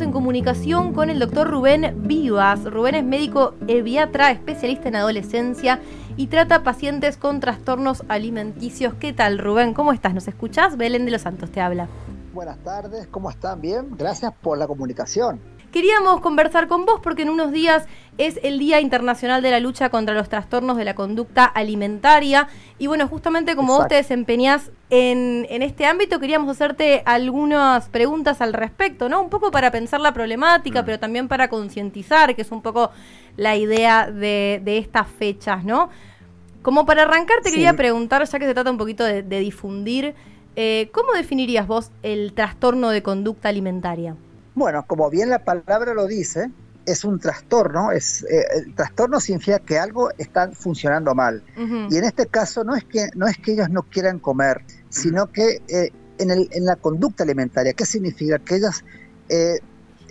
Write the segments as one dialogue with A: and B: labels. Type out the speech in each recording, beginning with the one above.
A: en comunicación con el doctor Rubén Vivas. Rubén es médico eviatra, especialista en adolescencia y trata pacientes con trastornos alimenticios. ¿Qué tal, Rubén? ¿Cómo estás? ¿Nos escuchás? Belén de los Santos te habla.
B: Buenas tardes, ¿cómo están? Bien, gracias por la comunicación.
A: Queríamos conversar con vos porque en unos días es el Día Internacional de la Lucha contra los Trastornos de la Conducta Alimentaria. Y bueno, justamente como vos te desempeñás en, este ámbito, queríamos hacerte algunas preguntas al respecto, ¿no? Un poco para pensar la problemática, mm. pero también para concientizar, que es un poco la idea de, estas fechas, ¿no? Como para arrancar, te quería preguntar, ya que se trata un poquito de, difundir, eh, ¿cómo definirías vos el trastorno de conducta alimentaria?
B: Bueno, como bien la palabra lo dice, es un trastorno, es, eh, el trastorno significa que algo está funcionando mal. Y en este caso no es que, no es que ellos no quieran comer, sino que eh, en, el, en, la conducta alimentaria, ¿qué significa? Que ellas, eh,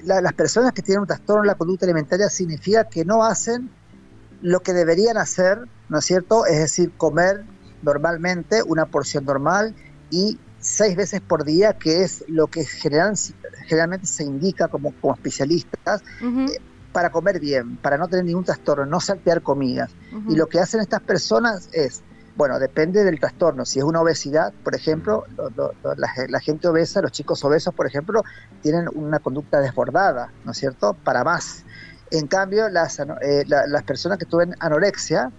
B: las personas que tienen un trastorno en la conducta alimentaria significa que no hacen lo que deberían hacer, ¿no es cierto? Es decir, comer normalmente una porción normal y seis veces por día, que es lo que general, generalmente se indica como, como especialistas, eh, para comer bien, para no tener ningún trastorno, no saltear comidas. Y lo que hacen estas personas es, bueno, depende del trastorno. Si es una obesidad, por ejemplo, la, gente obesa, los chicos obesos, por ejemplo, tienen una conducta desbordada, ¿no es cierto? Para más. En cambio, las, eh, las personas que tienen anorexia,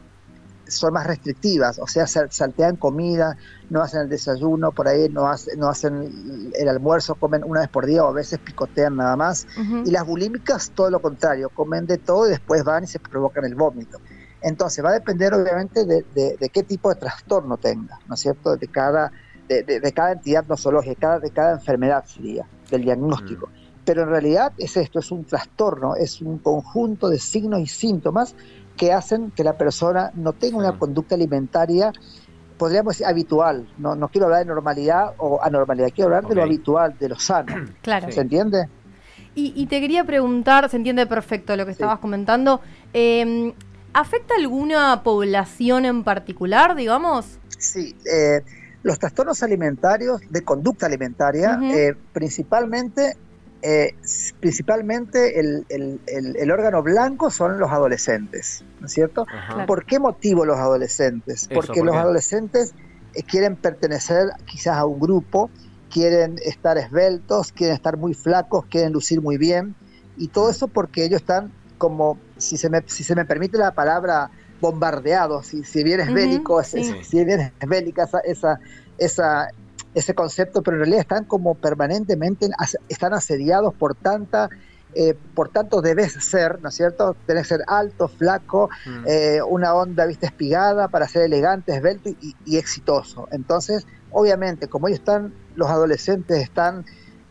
B: son más restrictivas, o sea, saltean comida, no hacen el desayuno, por ahí no, no hacen el almuerzo, comen una vez por día o a veces picotean nada más. Y las bulímicas, todo lo contrario, comen de todo y después van y se provocan el vómito. Entonces, va a depender obviamente de, qué tipo de trastorno tenga, ¿no es cierto? De cada, de, cada entidad nosológica, de cada enfermedad sería, del diagnóstico. Mm. Pero en realidad es esto, es un trastorno, es un conjunto de signos y síntomas que hacen que la persona no tenga una conducta alimentaria, podríamos decir, habitual. No, no quiero hablar de normalidad o anormalidad, quiero hablar de lo habitual, de lo sano. Claro. ¿Se entiende?
A: Y, te quería preguntar, se entiende perfecto lo que estabas comentando, em, ¿afecta alguna población en particular, digamos?
B: Sí, eh, los trastornos alimentarios de conducta alimentaria, eh, principalmente eh, principalmente el, órgano blanco son los adolescentes, ¿no es cierto? ¿Por qué motivo los adolescentes? Porque los adolescentes eh, quieren pertenecer quizás a un grupo, quieren estar esbeltos, quieren estar muy flacos, quieren lucir muy bien, y todo eso porque ellos están como, si se me, si se me permite la palabra, bombardeados, si, si bien es bélico, si bien es bélica esa, esa, esa ese concepto, pero en realidad están como permanentemente, están asediados por tanta... Eh, por tanto debes ser, ¿no es cierto? Tenés que ser alto, flaco, mm. eh, una onda, viste, espigada para ser elegante, esbelto y, exitoso. Entonces, obviamente, como ellos están, los adolescentes están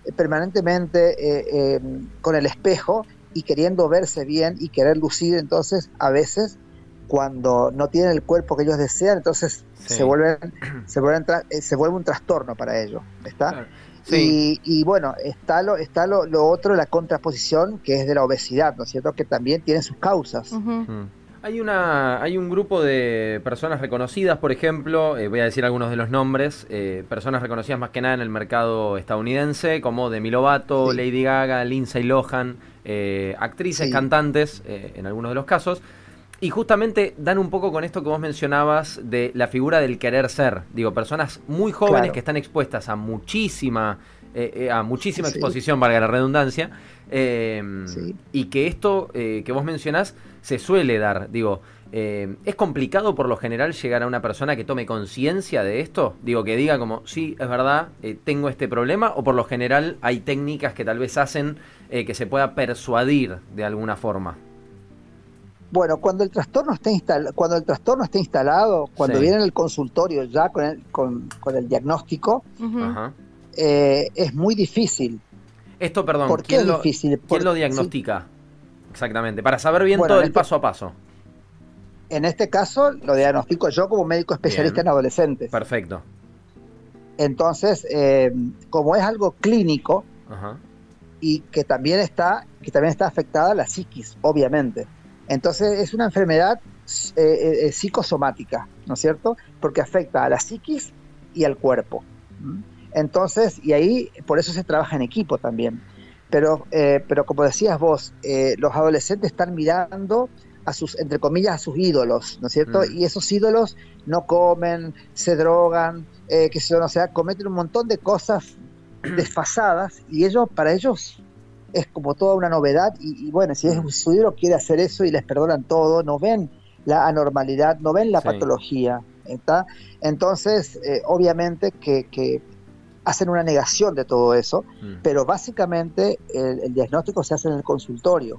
B: eh, permanentemente con el espejo y queriendo verse bien y querer lucir, entonces a veces cuando no tienen el cuerpo que ellos desean, entonces se vuelven, se vuelven eh, se vuelve un trastorno para ellos, ¿está? Y, bueno, está lo, está lo, otro, la contraposición, que es de la obesidad, ¿no es cierto? Que también tiene sus causas.
C: Mm. Hay, una, hay un grupo de personas reconocidas, por ejemplo, eh, voy a decir algunos de los nombres, eh, personas reconocidas más que nada en el mercado estadounidense, como Demi Lovato, Lady Gaga, Lindsay Lohan, actrices, cantantes, en algunos de los casos, y justamente dan un poco con esto que vos mencionabas de la figura del querer ser. Digo, personas muy jóvenes que están expuestas a muchísima, eh, eh, a muchísima exposición, valga la redundancia, em, y que esto eh, que vos mencionás se suele dar. Digo, ¿es complicado por lo general llegar a una persona que tome conciencia de esto? Digo, que diga como, sí, es verdad, tengo este problema, o por lo general hay técnicas que tal vez hacen que se pueda persuadir de alguna forma.
B: Bueno, cuando el trastorno está instalado, cuando el trastorno está instalado, cuando viene al consultorio ya con el, con, el diagnóstico, eh, es muy difícil.
C: Esto, perdón, ¿por qué ¿quién, lo, difícil? ¿quién lo diagnostica? Exactamente, para saber bien todo el este paso a paso.
B: En este caso lo diagnostico yo como médico especialista en adolescentes.
C: Perfecto.
B: Entonces, eh, como es algo clínico y que también está, que también está afectada la psiquis, obviamente. Entonces es una enfermedad eh, eh, eh, psicosomática, ¿no es cierto? Porque afecta a la psiquis y al cuerpo. Entonces, y ahí por eso se trabaja en equipo también. pero, eh, pero como decías vos, los adolescentes están mirando a sus, entre comillas, a sus ídolos, ¿no es cierto? Mm. Y esos ídolos no comen, se drogan, que se, o sea, cometen un montón de cosas desfasadas y ellos, para ellos, es como toda una novedad y, bueno, si es, su ídolo quiere hacer eso y les perdonan todo, no ven la anormalidad, no ven la patología, ¿está? Entonces, obviamente que hacen una negación de todo eso, mm. pero básicamente el, diagnóstico se hace en el consultorio,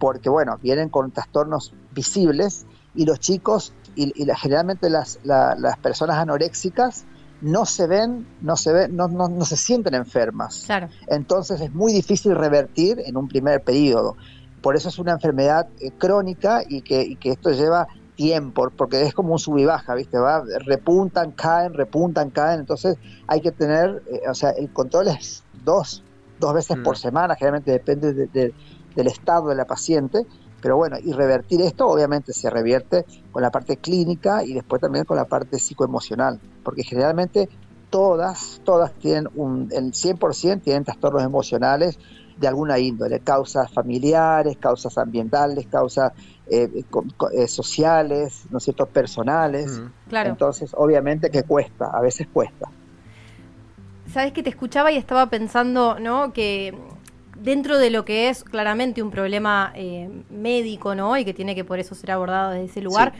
B: porque bueno, vienen con trastornos visibles y los chicos y, generalmente las, las, personas anoréxicas no se ven, no se ven, no, no, no se sienten enfermas.
A: Claro.
B: Entonces es muy difícil revertir en un primer periodo. Por eso es una enfermedad eh, crónica y que, y que esto lleva tiempo, porque es como un sub y baja, ¿viste? Va, repuntan, caen, repuntan, caen, entonces hay que tener, eh, o sea, el control es dos, dos veces por mm. semana, generalmente depende del estado de la paciente, pero bueno, y revertir esto obviamente se revierte con la parte clínica y después también con la parte psicoemocional, porque generalmente todas, todas tienen un, el 100% tienen trastornos emocionales de alguna índole, causas familiares, causas ambientales, causas eh, eh, sociales, ¿no es cierto?, personales. Claro. Entonces, obviamente que cuesta, a veces cuesta.
A: Sabes que te escuchaba y estaba pensando, ¿no?, que dentro de lo que es claramente un problema eh, médico, ¿no?, y que tiene que por eso ser abordado desde ese lugar,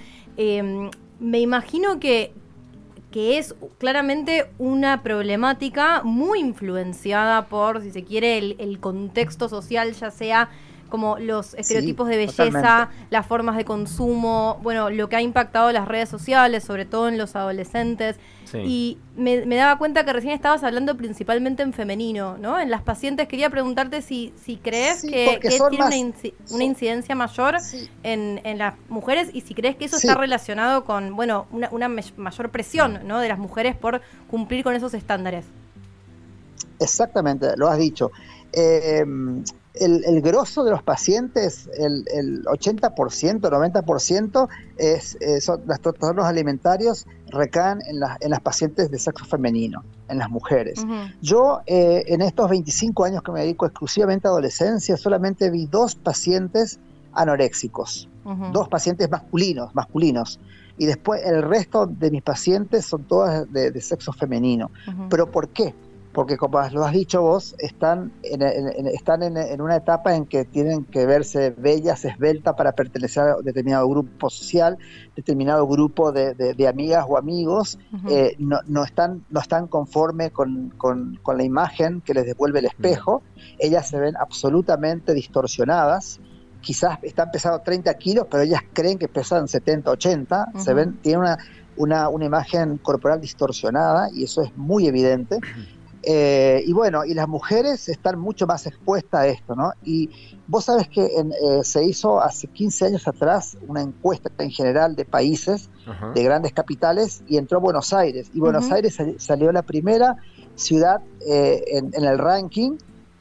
A: me imagino que que es claramente una problemática muy influenciada por, si se quiere, el, contexto social, ya sea como los estereotipos de belleza, las formas de consumo, bueno, lo que ha impactado las redes sociales, sobre todo en los adolescentes. Y me, daba cuenta que recién estabas hablando principalmente en femenino, ¿no? En las pacientes quería preguntarte si, si crees que, tiene una, incidencia mayor en, en, las mujeres y si crees que eso está relacionado con, bueno, una, una mayor presión, ¿no? De las mujeres por cumplir con esos estándares.
B: Exactamente, lo has dicho. Eh, el, el, grosso de los pacientes, el, el 80%, 90%, es, eh, son, los trastornos alimentarios recaen en, en, las pacientes de sexo femenino, en las mujeres. Yo, eh, en estos 25 años que me dedico exclusivamente a adolescencia, solamente vi dos pacientes anoréxicos, dos pacientes masculinos, masculinos. Y después el resto de mis pacientes son todas de, de sexo femenino. ¿Pero por qué? Porque como lo has dicho vos, están, en, están en, una etapa en que tienen que verse bellas, esbeltas para pertenecer a determinado grupo social, determinado grupo de, amigas o amigos, eh, no, no, están, no están conforme con, con, la imagen que les devuelve el espejo, ellas se ven absolutamente distorsionadas, quizás están pesando 30 kilos, pero ellas creen que pesan 70, 80, se ven, tienen una, una, una imagen corporal distorsionada y eso es muy evidente. Eh, y bueno, y las mujeres están mucho más expuestas a esto, ¿no? Y vos sabes que eh, se hizo hace 15 años atrás una encuesta en general de países, de grandes capitales, y entró Buenos Aires. Y Buenos Aires salió la primera ciudad eh, en, el ranking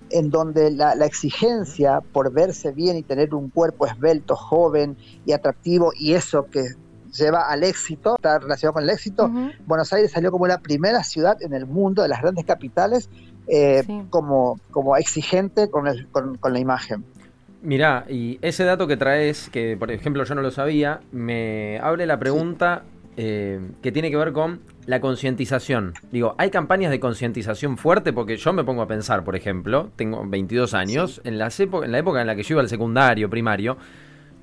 B: en donde la, exigencia por verse bien y tener un cuerpo esbelto, joven y atractivo, y eso que lleva al éxito, está relacionado con el éxito. Buenos Aires salió como la primera ciudad en el mundo de las grandes capitales eh, como, como exigente con, con, la imagen.
C: Mirá, y ese dato que traes, que por ejemplo yo no lo sabía, me abre la pregunta eh, que tiene que ver con la concientización. Digo, ¿hay campañas de concientización fuerte? Porque yo me pongo a pensar, por ejemplo, tengo 22 años, en, las en la época en la que yo iba al secundario, primario,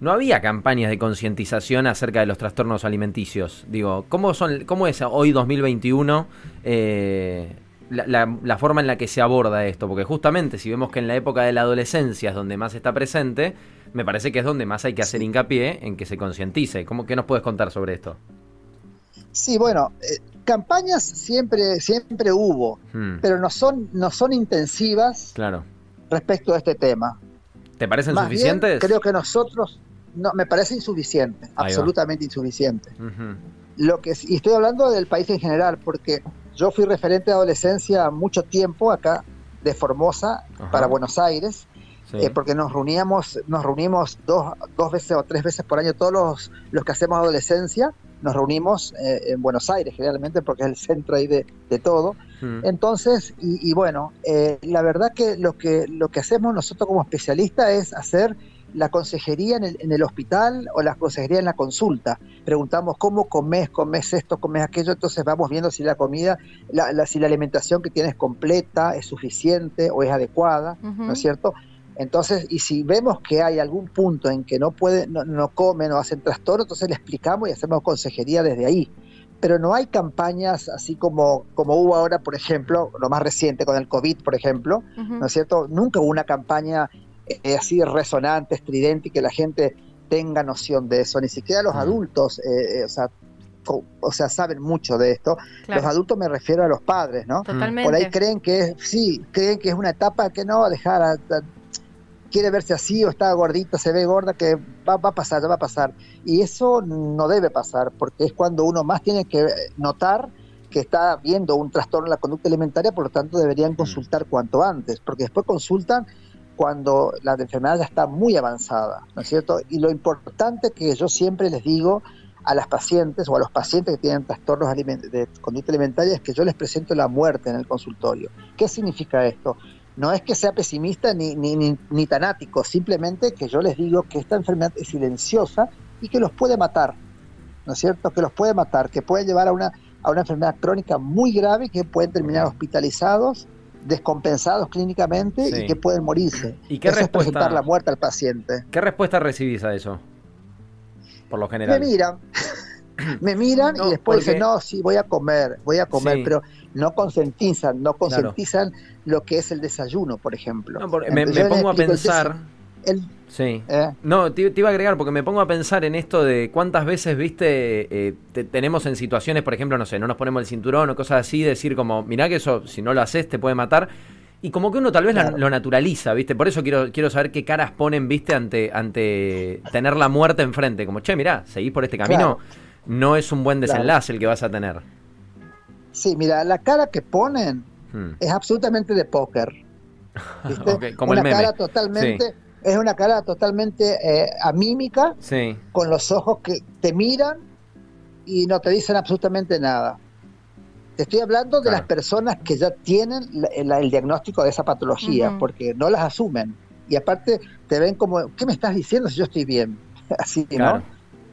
C: no había campañas de concientización acerca de los trastornos alimenticios. Digo, ¿cómo, son, cómo es hoy 2021 eh, la, forma en la que se aborda esto? Porque justamente si vemos que en la época de la adolescencia es donde más está presente, me parece que es donde más hay que hacer hincapié en que se concientice. ¿Cómo, ¿Qué nos puedes contar sobre esto?
B: Sí, bueno, eh, campañas siempre, siempre hubo, hmm. pero no son, no son intensivas
C: claro.
B: respecto a este tema.
C: ¿Te parecen suficientes?
B: creo que nosotros, no, me parece insuficiente, absolutamente insuficiente. Lo que, y estoy hablando del país en general, porque yo fui referente de adolescencia mucho tiempo acá de Formosa para Buenos Aires eh, porque nos reuníamos, nos reunimos dos, dos veces o tres veces por año, todos los, los que hacemos adolescencia, nos reunimos eh, en Buenos Aires generalmente porque es el centro ahí de, todo. Hmm. Entonces, y, bueno, eh, la verdad que lo, que lo que hacemos nosotros como especialistas es hacer la consejería en el, en el, hospital o la consejería en la consulta. Preguntamos cómo comes, comes esto, comes aquello, entonces vamos viendo si la comida, la, si la alimentación que tienes completa, es suficiente o es adecuada, ¿no es cierto? Entonces, y si vemos que hay algún punto en que no pueden, no, comen o hacen trastorno, entonces le explicamos y hacemos consejería desde ahí. Pero no hay campañas así como, como hubo ahora, por ejemplo, lo más reciente con el COVID, por ejemplo, ¿no es cierto? Nunca hubo una campaña eh, así resonante, estridente y que la gente tenga noción de eso, ni siquiera los adultos, eh, eh, o sea, o sea, saben mucho de esto. Los adultos me refiero a los padres, ¿no?
A: Totalmente.
B: Por ahí creen que es, sí, creen que es una etapa que no, dejar a, quiere verse así o está gordita, se ve gorda, que va, a pasar, ya va a pasar. Y eso no debe pasar, porque es cuando uno más tiene que notar que está viendo un trastorno en la conducta alimentaria, por lo tanto deberían consultar cuanto antes, porque después consultan cuando la enfermedad ya está muy avanzada, ¿no es cierto? Y lo importante que yo siempre les digo a las pacientes o a los pacientes que tienen trastornos de conducta alimentaria es que yo les presento la muerte en el consultorio. ¿Qué significa esto? no es que sea pesimista ni, ni, ni, tanático, simplemente que yo les digo que esta enfermedad es silenciosa y que los puede matar, ¿no es cierto? Que los puede matar, que puede llevar a una, a una enfermedad crónica muy grave, que pueden terminar hospitalizados, descompensados clínicamente y que pueden morirse.
C: ¿Y qué respuesta,
B: es presentar la muerte al paciente.
C: ¿Qué respuesta recibís a eso? Por lo general.
B: Me miran, me miran y después dicen, no, sí, voy a comer, voy a comer, pero no concientizan, no concientizan lo que es el desayuno, por ejemplo.
C: me, pongo a pensar... sí. ¿Eh? No, te, iba a agregar porque me pongo a pensar en esto de cuántas veces, viste, eh, tenemos en situaciones, por ejemplo, no sé, no nos ponemos el cinturón o cosas así, decir como, mirá que eso, si no lo haces, te puede matar. Y como que uno tal vez lo naturaliza, ¿viste? Por eso quiero, quiero saber qué caras ponen, ¿viste? Ante, ante tener la muerte enfrente. Como, che, mirá, seguís por este camino no es un buen desenlace el que vas a tener.
B: Sí, mira, la cara que ponen hmm. es absolutamente de póker.
C: como
B: una
C: el
B: cara totalmente, es una cara totalmente eh, amímica,
C: sí.
B: con los ojos que te miran y no te dicen absolutamente nada. Te estoy hablando de las personas que ya tienen el diagnóstico de esa patología, porque no las asumen. Y aparte te ven como, ¿qué me estás diciendo si yo estoy bien? Así, ¿no?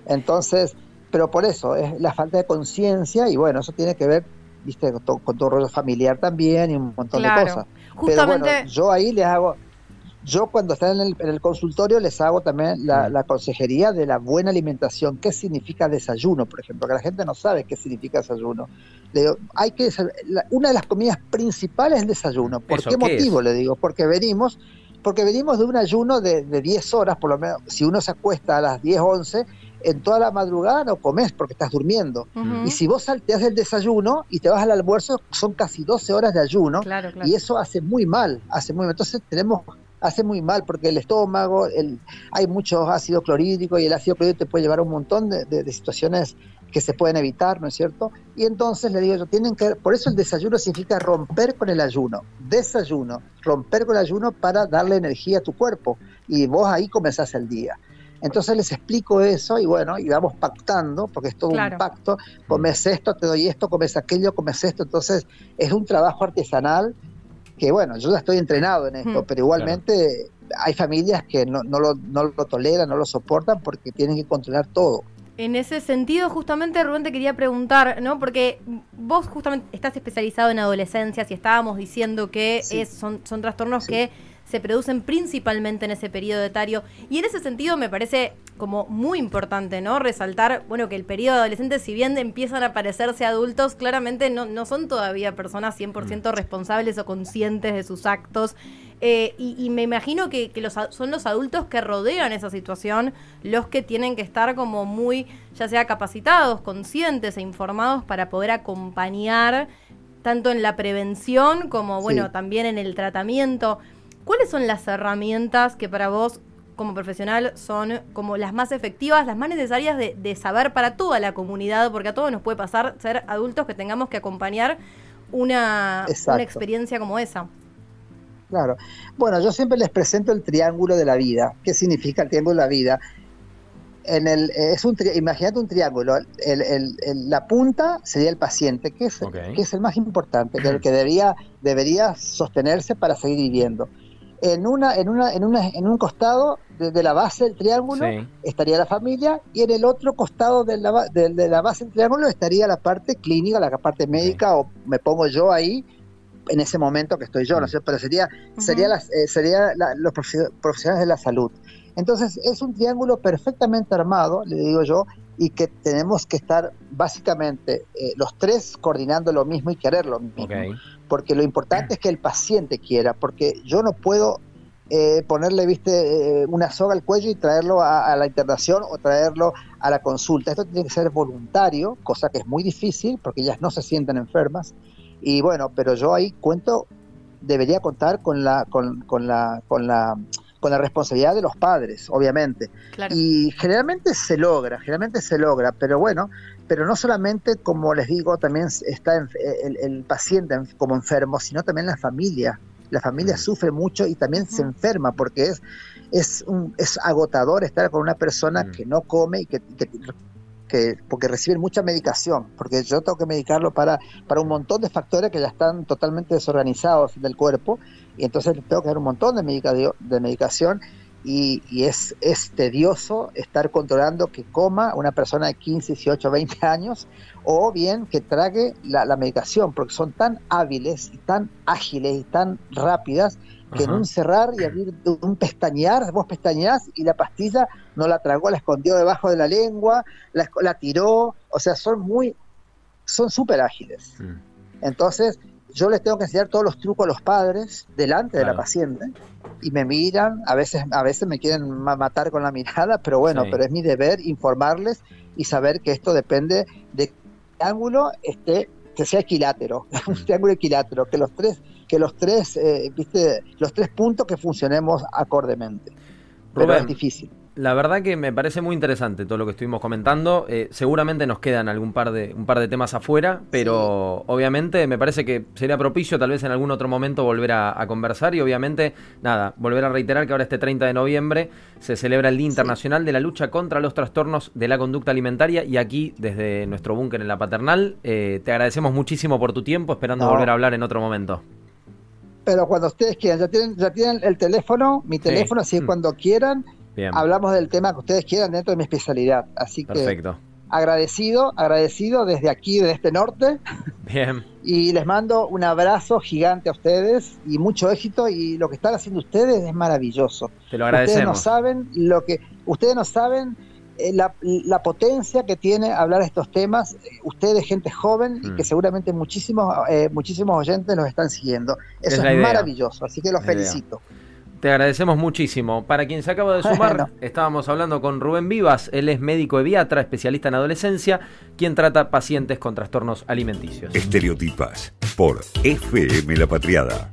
B: Entonces, pero por eso es la falta de conciencia y bueno, eso tiene que ver viste con, todo rollo familiar también y un montón de cosas. Pero bueno, yo ahí les hago, yo cuando están en el, consultorio les hago también la, la, consejería de la buena alimentación. ¿Qué significa desayuno, por ejemplo? Que la gente no sabe qué significa desayuno. Le digo, hay que una de las comidas principales es el desayuno. ¿Por qué motivo? Le digo, porque venimos porque venimos de un ayuno de, de 10 horas, por lo menos, si uno se acuesta a las 10, 11, en toda la madrugada no comes porque estás durmiendo. Y si vos salteas el desayuno y te vas al almuerzo, son casi 12 horas de ayuno. Y eso hace muy mal, hace muy mal. Entonces tenemos, hace muy mal porque el estómago, el, hay mucho ácido clorhídrico y el ácido clorhídrico te puede llevar a un montón de, situaciones que se pueden evitar, ¿no es cierto? Y entonces le digo yo, tienen que, por eso el desayuno significa romper con el ayuno, desayuno, romper con el ayuno para darle energía a tu cuerpo y vos ahí comenzás el día. Entonces les explico eso y bueno, y vamos pactando, porque es todo un pacto, comes esto, te doy esto, comes aquello, comes esto, entonces es un trabajo artesanal que bueno, yo ya estoy entrenado en esto, pero igualmente hay familias que no, no, lo, no lo toleran, no lo soportan porque tienen que controlar todo.
A: En ese sentido, justamente, Rubén, te quería preguntar, ¿no? Porque vos justamente estás especializado en adolescencia y estábamos diciendo que es, son, son trastornos que se producen principalmente en ese periodo etario. Y en ese sentido me parece como muy importante, ¿no? Resaltar, bueno, que el periodo adolescente, si bien empiezan a parecerse adultos, claramente no, no son todavía personas 100% mm. responsables o conscientes de sus actos. Eh, y, me imagino que, los, son los adultos que rodean esa situación los que tienen que estar como muy, ya sea capacitados, conscientes e informados para poder acompañar tanto en la prevención como, bueno, también en el tratamiento. ¿Cuáles son las herramientas que para vos como profesional son como las más efectivas, las más necesarias de, saber para toda la comunidad? Porque a todos nos puede pasar ser adultos que tengamos que acompañar una, una experiencia como esa.
B: Claro. Bueno, yo siempre les presento el triángulo de la vida. ¿Qué significa el triángulo de la vida? En el, es un imagínate un triángulo. la punta sería el paciente, que es, que es el más importante, el que debería, debería sostenerse para seguir viviendo. En, una, en, una, en, una, en un costado de, la base del triángulo estaría la familia y en el otro costado de la, de, la base del triángulo estaría la parte clínica, la parte médica, o me pongo yo ahí en ese momento que estoy yo, ¿no sé? Pero sería, sería, las, eh, sería los profesionales de la salud. Entonces es un triángulo perfectamente armado, le digo yo, y que tenemos que estar básicamente eh, los tres coordinando lo mismo y querer lo mismo. Porque lo importante es que el paciente quiera, porque yo no puedo eh, ponerle, viste, una soga al cuello y traerlo a, a, la internación o traerlo a la consulta. Esto tiene que ser voluntario, cosa que es muy difícil porque ellas no se sienten enfermas. Y bueno, pero yo ahí cuento, debería contar con la, con, con la, con la, con la responsabilidad de los padres, obviamente. Y generalmente se logra, generalmente se logra, pero bueno, pero no solamente, como les digo, también está el, el, paciente como enfermo, sino también la familia. La familia mm. sufre mucho y también se enferma porque es, es, un, es agotador estar con una persona mm. que no come y que, que porque reciben mucha medicación, porque yo tengo que medicarlo para, para un montón de factores que ya están totalmente desorganizados del cuerpo, y entonces tengo que dar un montón de, de medicación y, es, es, tedioso estar controlando que coma una persona de 15, 18, 20 años o bien que trague la, la medicación, porque son tan hábiles y tan ágiles y tan rápidas que en un cerrar y abrir un pestañear, vos pestañeás y la pastilla no la tragó, la escondió debajo de la lengua, la, la tiró, o sea, son muy, son súper ágiles. Entonces, yo les tengo que enseñar todos los trucos a los padres delante de la paciente y me miran, a veces, a veces me quieren matar con la mirada, pero bueno, pero es mi deber informarles y saber que esto depende de qué ángulo esté, que sea equilátero, un triángulo equilátero, que los tres que los tres, eh, viste, los tres puntos que funcionemos acordemente. Pero es difícil.
C: La verdad que me parece muy interesante todo lo que estuvimos comentando. Eh, seguramente nos quedan algún par de, un par de temas afuera, pero obviamente me parece que sería propicio tal vez en algún otro momento volver a, conversar y obviamente, nada, volver a reiterar que ahora este 30 de noviembre se celebra el Día Internacional de la Lucha contra los Trastornos de la Conducta Alimentaria y aquí desde nuestro búnker en la Paternal eh, te agradecemos muchísimo por tu tiempo, esperando volver a hablar en otro momento
B: pero cuando ustedes quieran, ya tienen, ya tienen el teléfono, mi teléfono, así que mm. cuando quieran, hablamos del tema que ustedes quieran dentro de mi especialidad. Así que agradecido, agradecido desde aquí, desde este norte.
C: Bien.
B: Y les mando un abrazo gigante a ustedes y mucho éxito. Y lo que están haciendo ustedes es maravilloso.
C: Te lo agradecemos.
B: Ustedes no saben lo que, ustedes no saben eh, la, potencia que tiene hablar estos temas, eh, ustedes, gente joven, y que mm. seguramente muchísimos, eh, muchísimos oyentes nos están siguiendo. Eso es, maravilloso, así que los felicito.
C: Te agradecemos muchísimo. Para quien se acaba de sumar, estábamos hablando con Rubén Vivas, él es médico eviatra, especialista en adolescencia, quien trata pacientes con trastornos alimenticios.
D: Estereotipas por FM La Patriada.